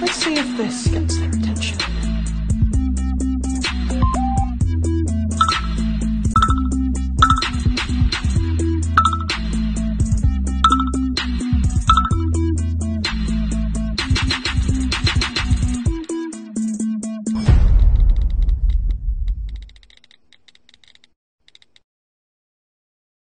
Let's see if this gets their attention.